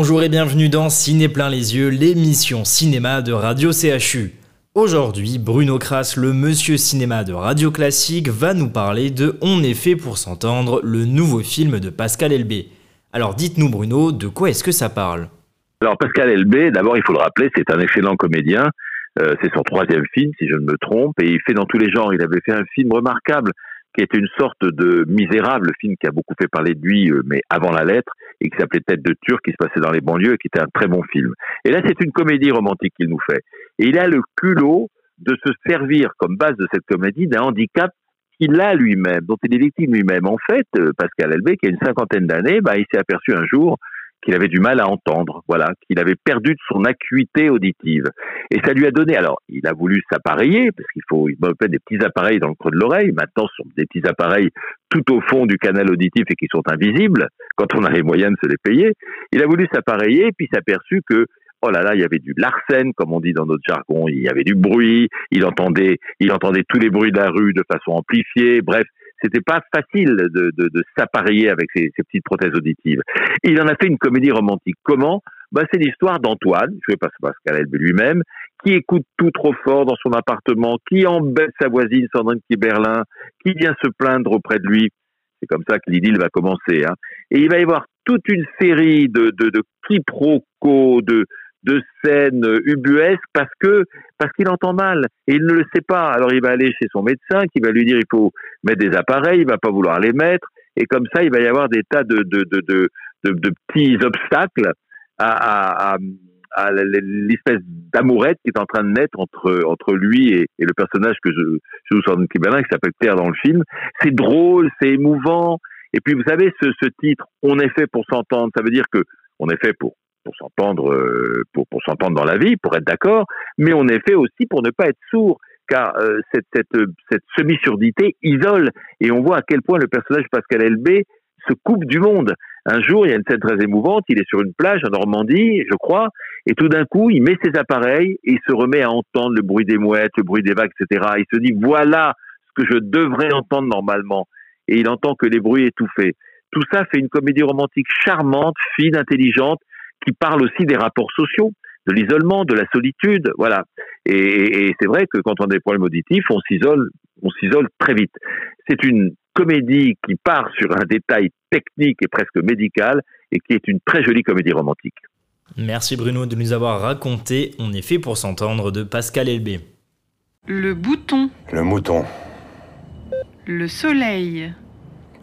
Bonjour et bienvenue dans Ciné plein les yeux, l'émission cinéma de Radio CHU. Aujourd'hui, Bruno Kras, le monsieur cinéma de Radio Classique, va nous parler de On est fait pour s'entendre, le nouveau film de Pascal Elbé. Alors dites-nous Bruno, de quoi est-ce que ça parle? Alors Pascal Elbé, d'abord il faut le rappeler, c'est un excellent comédien. Euh, c'est son troisième film, si je ne me trompe, et il fait dans tous les genres. Il avait fait un film remarquable qui était une sorte de misérable film qui a beaucoup fait parler de lui, euh, mais avant la lettre, et qui s'appelait Tête de Turc, qui se passait dans les banlieues, et qui était un très bon film. Et là, c'est une comédie romantique qu'il nous fait. Et il a le culot de se servir comme base de cette comédie d'un handicap qu'il a lui-même, dont il est victime lui-même. En fait, euh, Pascal Elbé, qui a une cinquantaine d'années, bah, il s'est aperçu un jour qu'il avait du mal à entendre, voilà, qu'il avait perdu de son acuité auditive. Et ça lui a donné, alors, il a voulu s'appareiller, parce qu'il faut, il mettre des petits appareils dans le creux de l'oreille. Maintenant, ce sont des petits appareils tout au fond du canal auditif et qui sont invisibles, quand on a les moyens de se les payer. Il a voulu s'appareiller, puis s'est aperçu que oh là là, il y avait du larcène, comme on dit dans notre jargon, il y avait du bruit, il entendait, il entendait tous les bruits de la rue de façon amplifiée, bref, c'était pas facile de, de, de s'appareiller avec ces, ces, petites prothèses auditives. il en a fait une comédie romantique. Comment? Bah, C'est l'histoire d'Antoine, joué par Pascal Elbe lui-même, qui écoute tout trop fort dans son appartement, qui embête sa voisine Sandrine Kiberlin, qui vient se plaindre auprès de lui. C'est comme ça que l'idylle va commencer. Hein. Et il va y avoir toute une série de, de, de quiproquos, de, de scènes ubuesques parce que parce qu'il entend mal et il ne le sait pas. Alors il va aller chez son médecin qui va lui dire il faut mettre des appareils, il va pas vouloir les mettre et comme ça il va y avoir des tas de de de de, de, petits obstacles à, à, à, l'espèce d'amourette qui est en train de naître entre entre lui et, et le personnage que je, je joue sur Kiberlin qui s'appelle Claire dans le film. C'est drôle, c'est émouvant. Et puis vous savez ce, ce titre, on est fait pour s'entendre. Ça veut dire que on est fait pour pour s'entendre, euh, pour, pour s'entendre dans la vie, pour être d'accord, mais on est fait aussi pour ne pas être sourd, car euh, cette, cette, cette semi-surdité isole, et on voit à quel point le personnage Pascal Elbé se coupe du monde. Un jour, il y a une scène très émouvante, il est sur une plage en Normandie, je crois, et tout d'un coup, il met ses appareils et il se remet à entendre le bruit des mouettes, le bruit des vagues, etc. Il se dit, voilà ce que je devrais entendre normalement. Et il entend que les bruits étouffés. Tout ça fait une comédie romantique charmante, fine, intelligente, qui parle aussi des rapports sociaux, de l'isolement, de la solitude, voilà. Et, c'est vrai que quand on a des problèmes auditifs, on s'isole, on s'isole très vite. C'est une comédie qui part sur un détail technique et presque médical et qui est une très jolie comédie romantique. Merci Bruno de nous avoir raconté On est fait pour s'entendre de Pascal Elbé. Le bouton. Le mouton. Le soleil.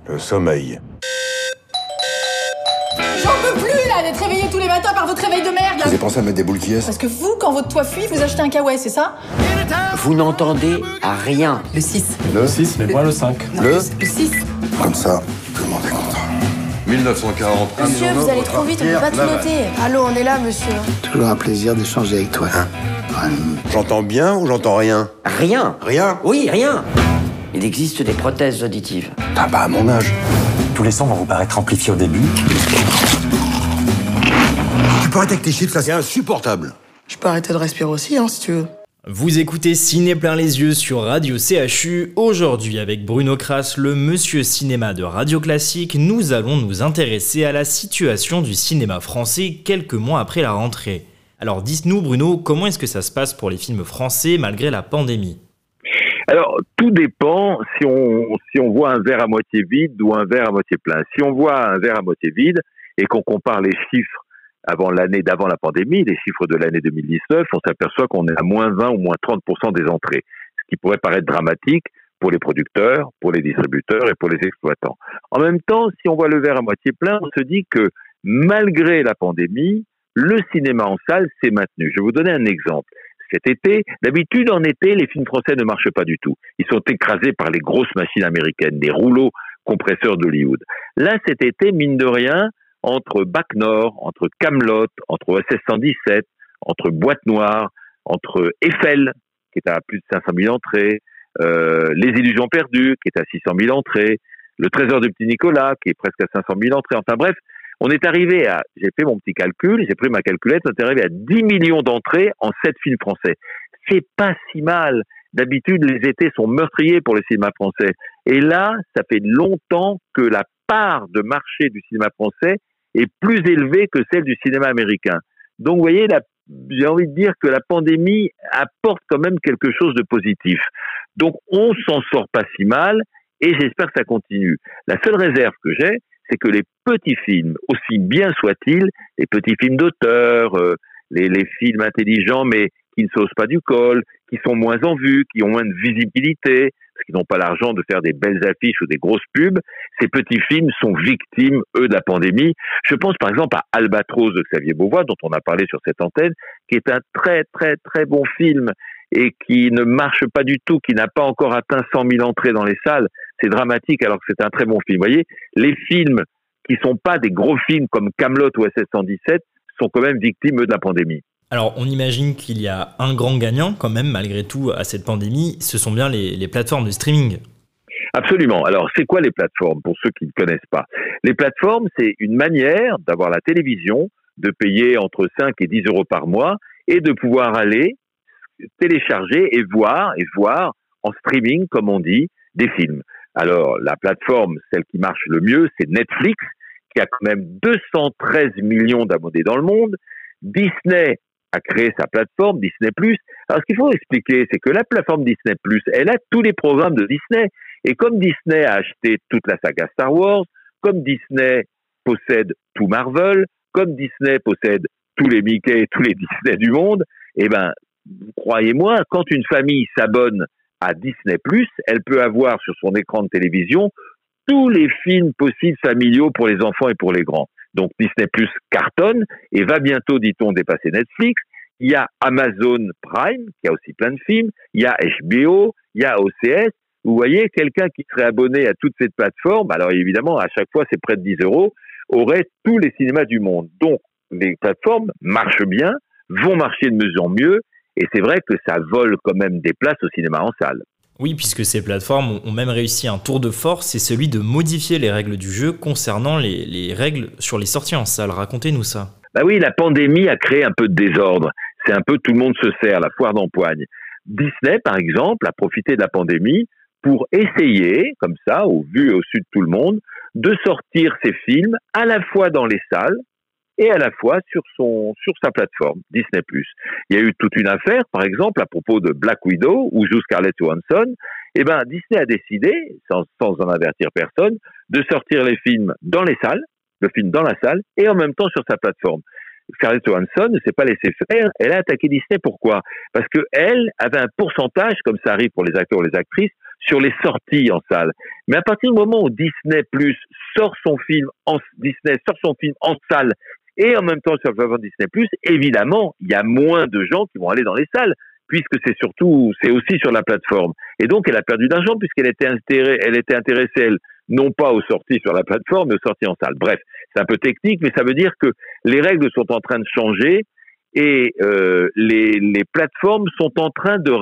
Le sommeil. J'en peux plus là d'être réveillé tous les matins par votre réveil de merde Vous avez pensé à mettre des boules qui Parce que vous, quand votre toit fuit, vous achetez un kawaii, c'est ça Vous n'entendez rien. Le 6. Le 6, mais moi le 5. Le Le 6. Comme ça, tout le monde est content. 1940. Monsieur, vous allez trop vite, on peut pas tout noter. Allô, on est là, monsieur. Toujours un plaisir d'échanger avec toi. Hein J'entends bien ou j'entends rien Rien. Rien Oui, rien. Il existe des prothèses auditives. Ah bah à mon âge. Tous les sons vont vous paraître amplifiés au début. Tu peux arrêter avec tes chiffres, ça c'est insupportable. Je peux arrêter de respirer aussi, hein, si tu veux. Vous écoutez Ciné plein les yeux sur Radio CHU. Aujourd'hui, avec Bruno Kras, le monsieur cinéma de Radio Classique, nous allons nous intéresser à la situation du cinéma français quelques mois après la rentrée. Alors dites-nous, Bruno, comment est-ce que ça se passe pour les films français malgré la pandémie? Alors, tout dépend si on, si on voit un verre à moitié vide ou un verre à moitié plein. Si on voit un verre à moitié vide et qu'on compare les chiffres avant l'année d'avant la pandémie, les chiffres de l'année 2019, on s'aperçoit qu'on est à moins 20 ou moins 30% des entrées, ce qui pourrait paraître dramatique pour les producteurs, pour les distributeurs et pour les exploitants. En même temps, si on voit le verre à moitié plein, on se dit que malgré la pandémie, le cinéma en salle s'est maintenu. Je vais vous donner un exemple cet été. D'habitude, en été, les films français ne marchent pas du tout. Ils sont écrasés par les grosses machines américaines, des rouleaux compresseurs d'Hollywood. Là, cet été, mine de rien, entre Bac Nord, entre Camelot, entre OSS 117, entre Boîte Noire, entre Eiffel, qui est à plus de 500 000 entrées, euh, Les Illusions perdues, qui est à 600 000 entrées, Le Trésor du Petit Nicolas, qui est presque à 500 000 entrées. Enfin bref, on est arrivé à, j'ai fait mon petit calcul, j'ai pris ma calculette, on est arrivé à 10 millions d'entrées en 7 films français. C'est pas si mal. D'habitude, les étés sont meurtriers pour le cinéma français. Et là, ça fait longtemps que la part de marché du cinéma français est plus élevée que celle du cinéma américain. Donc, vous voyez, j'ai envie de dire que la pandémie apporte quand même quelque chose de positif. Donc, on s'en sort pas si mal et j'espère que ça continue. La seule réserve que j'ai, c'est que les petits films, aussi bien soient-ils, les petits films d'auteur, euh, les, les, films intelligents mais qui ne saucent pas du col, qui sont moins en vue, qui ont moins de visibilité, parce qu'ils n'ont pas l'argent de faire des belles affiches ou des grosses pubs, ces petits films sont victimes, eux, de la pandémie. Je pense par exemple à Albatros de Xavier Beauvois, dont on a parlé sur cette antenne, qui est un très très très bon film et qui ne marche pas du tout, qui n'a pas encore atteint 100 000 entrées dans les salles. C'est dramatique alors que c'est un très bon film. Vous voyez, les films qui sont pas des gros films comme Camelot ou SS117 sont quand même victimes de la pandémie. Alors, on imagine qu'il y a un grand gagnant quand même, malgré tout, à cette pandémie. Ce sont bien les, plateformes de streaming. Absolument. Alors, c'est quoi les plateformes pour ceux qui ne connaissent pas? Les plateformes, c'est une manière d'avoir la télévision, de payer entre 5 et 10 euros par mois et de pouvoir aller télécharger et voir, et voir en streaming, comme on dit, des films. Alors, la plateforme, celle qui marche le mieux, c'est Netflix, qui a quand même 213 millions d'abonnés dans le monde. Disney a créé sa plateforme Disney+. Alors, ce qu'il faut expliquer, c'est que la plateforme Disney+, elle a tous les programmes de Disney. Et comme Disney a acheté toute la saga Star Wars, comme Disney possède tout Marvel, comme Disney possède tous les Mickey et tous les Disney du monde, eh ben, croyez-moi, quand une famille s'abonne à Disney+, elle peut avoir sur son écran de télévision tous les films possibles familiaux pour les enfants et pour les grands. Donc Disney Plus cartonne et va bientôt, dit-on, dépasser Netflix. Il y a Amazon Prime, qui a aussi plein de films. Il y a HBO, il y a OCS. Vous voyez, quelqu'un qui serait abonné à toutes ces plateformes, alors évidemment, à chaque fois, c'est près de 10 euros, aurait tous les cinémas du monde. Donc, les plateformes marchent bien, vont marcher de mieux en mieux, et c'est vrai que ça vole quand même des places au cinéma en salle. Oui, puisque ces plateformes ont même réussi un tour de force, c'est celui de modifier les règles du jeu concernant les, les règles sur les sorties en salle. Racontez-nous ça. Bah oui, la pandémie a créé un peu de désordre. C'est un peu tout le monde se sert, la foire d'empoigne. Disney, par exemple, a profité de la pandémie pour essayer, comme ça, au vu et au sud de tout le monde, de sortir ses films à la fois dans les salles et à la fois sur son sur sa plateforme Disney+. Il y a eu toute une affaire, par exemple, à propos de Black Widow où joue Scarlett Johansson. Eh ben, Disney a décidé, sans, sans en avertir personne, de sortir les films dans les salles, le film dans la salle, et en même temps sur sa plateforme. Scarlett Johansson ne s'est pas laissé faire. Elle a attaqué Disney. Pourquoi? Parce que elle avait un pourcentage, comme ça arrive pour les acteurs ou les actrices, sur les sorties en salle. Mais à partir du moment où Disney Plus sort son film en Disney sort son film en salle et en même temps sur la plateforme Disney+, évidemment, il y a moins de gens qui vont aller dans les salles, puisque c'est surtout, c'est aussi sur la plateforme. Et donc, elle a perdu d'argent puisqu'elle était intéressée, elle était intéressée, elle, non pas aux sorties sur la plateforme, mais aux sorties en salle. Bref, c'est un peu technique, mais ça veut dire que les règles sont en train de changer et euh, les, les plateformes sont en train de,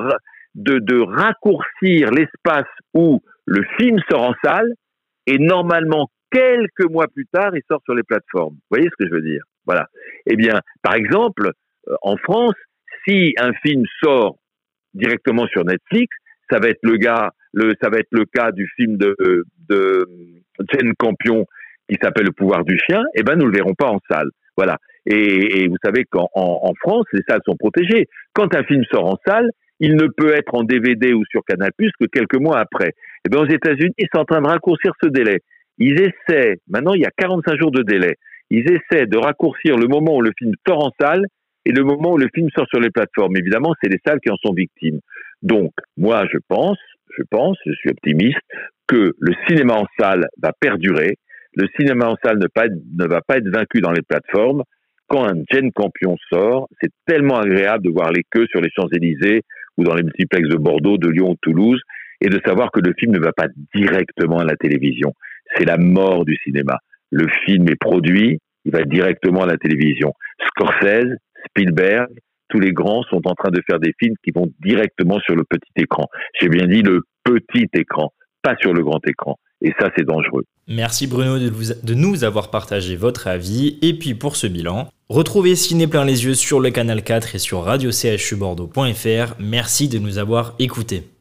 de raccourcir l'espace où le film sort en salle et normalement quelques mois plus tard, il sort sur les plateformes. Vous voyez ce que je veux dire? Voilà. Eh bien, par exemple, euh, en France, si un film sort directement sur Netflix, ça va être le gars, ça le cas du film de, de Jane Campion qui s'appelle Le pouvoir du chien. Eh ben, nous le verrons pas en salle. Voilà. Et, et vous savez qu'en en, France, les salles sont protégées. Quand un film sort en salle, il ne peut être en DVD ou sur Canal+ que quelques mois après. Eh bien, aux États-Unis, ils sont en train de raccourcir ce délai ils essaient, maintenant il y a 45 jours de délai, ils essaient de raccourcir le moment où le film sort en salle et le moment où le film sort sur les plateformes. Évidemment, c'est les salles qui en sont victimes. Donc, moi, je pense, je pense, je suis optimiste, que le cinéma en salle va perdurer. Le cinéma en salle ne, va pas être vaincu dans les plateformes. Quand un Jane Campion sort, c'est tellement agréable de voir les queues sur les Champs-Élysées ou dans les multiplexes de Bordeaux, de Lyon de Toulouse et de savoir que le film ne va pas directement à la télévision c'est la mort du cinéma. Le film est produit, il va directement à la télévision. Scorsese, Spielberg, tous les grands sont en train de faire des films qui vont directement sur le petit écran. J'ai bien dit le petit écran, pas sur le grand écran. Et ça, c'est dangereux. Merci Bruno de, nous avoir partagé votre avis. Et puis pour ce bilan, retrouvez Ciné plein les yeux sur le canal 4 et sur radio Bordeaux.fr. Merci de nous avoir écoutés.